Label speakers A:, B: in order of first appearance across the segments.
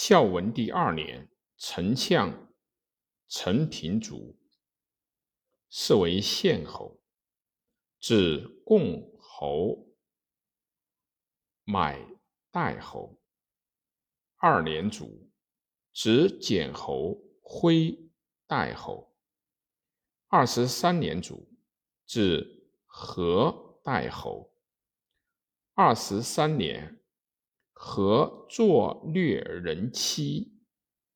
A: 孝文帝二年，丞相陈平卒，是为献侯，至共侯买代侯。二年卒，执简侯徽代侯。二十三年卒，至和代侯。二十三年，何作虐人妻，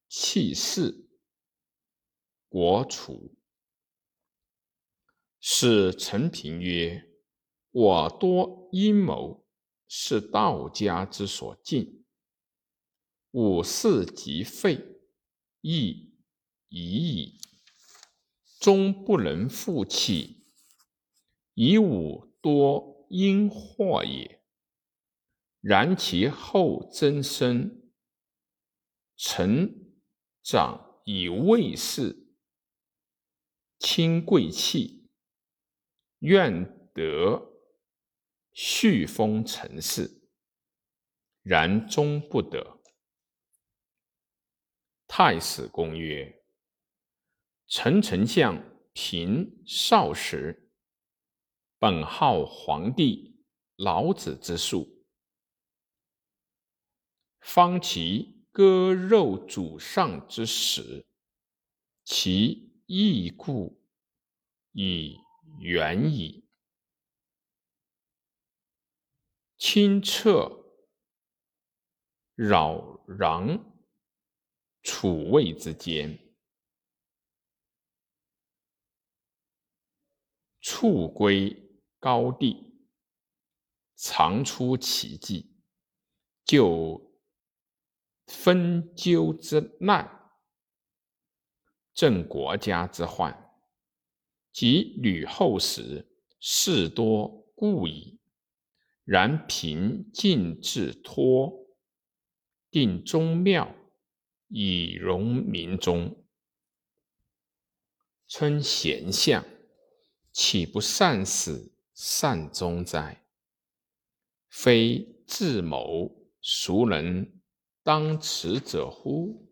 A: 弃世，国除。使陈平曰：“我多阴谋，是道家之所禁。吾事即废，亦已矣。终不能复弃，以吾多因祸也。”然其后增生，臣长以卫士，亲贵戚，愿得续封陈氏，然终不得。太史公曰：陈丞相平少时，本好皇帝老子之术。方其割肉主上之时，其义故已远矣。清澈扰攘楚魏之间，处归高地，常出奇迹，就。分纠之难，正国家之患，及吕后时，事多故矣。然平静自托，定宗庙，以容民中，称贤相，岂不善始善终哉？非智谋，孰能？当持者乎？